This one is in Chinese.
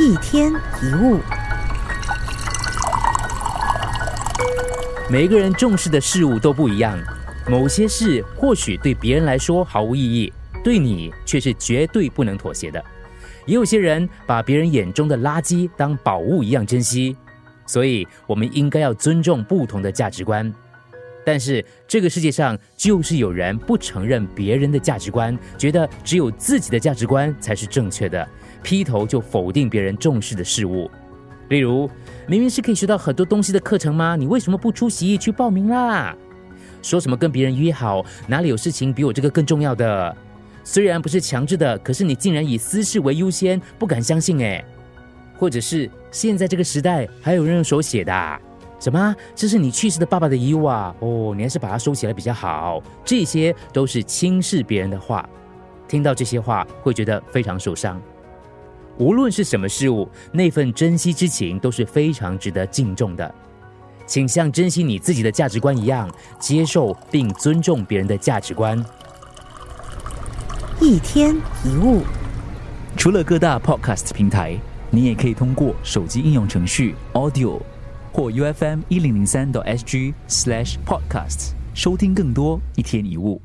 一天一物，每个人重视的事物都不一样，某些事或许对别人来说毫无意义，对你却是绝对不能妥协的。也有些人把别人眼中的垃圾当宝物一样珍惜，所以我们应该要尊重不同的价值观。但是这个世界上就是有人不承认别人的价值观，觉得只有自己的价值观才是正确的，劈头就否定别人重视的事物。例如，明明是可以学到很多东西的课程吗？你为什么不出席去报名啦？说什么跟别人约好，哪里有事情比我这个更重要的？虽然不是强制的，可是你竟然以私事为优先，不敢相信诶。或者是现在这个时代还有人用手写的？什么？这是你去世的爸爸的遗物啊！哦，你还是把它收起来比较好。这些都是轻视别人的话，听到这些话会觉得非常受伤。无论是什么事物，那份珍惜之情都是非常值得敬重的。请像珍惜你自己的价值观一样，接受并尊重别人的价值观。一天一物，除了各大 Podcast 平台，你也可以通过手机应用程序 Audio。或 U F M 一零零三 SG slash podcasts 收听更多一天一物。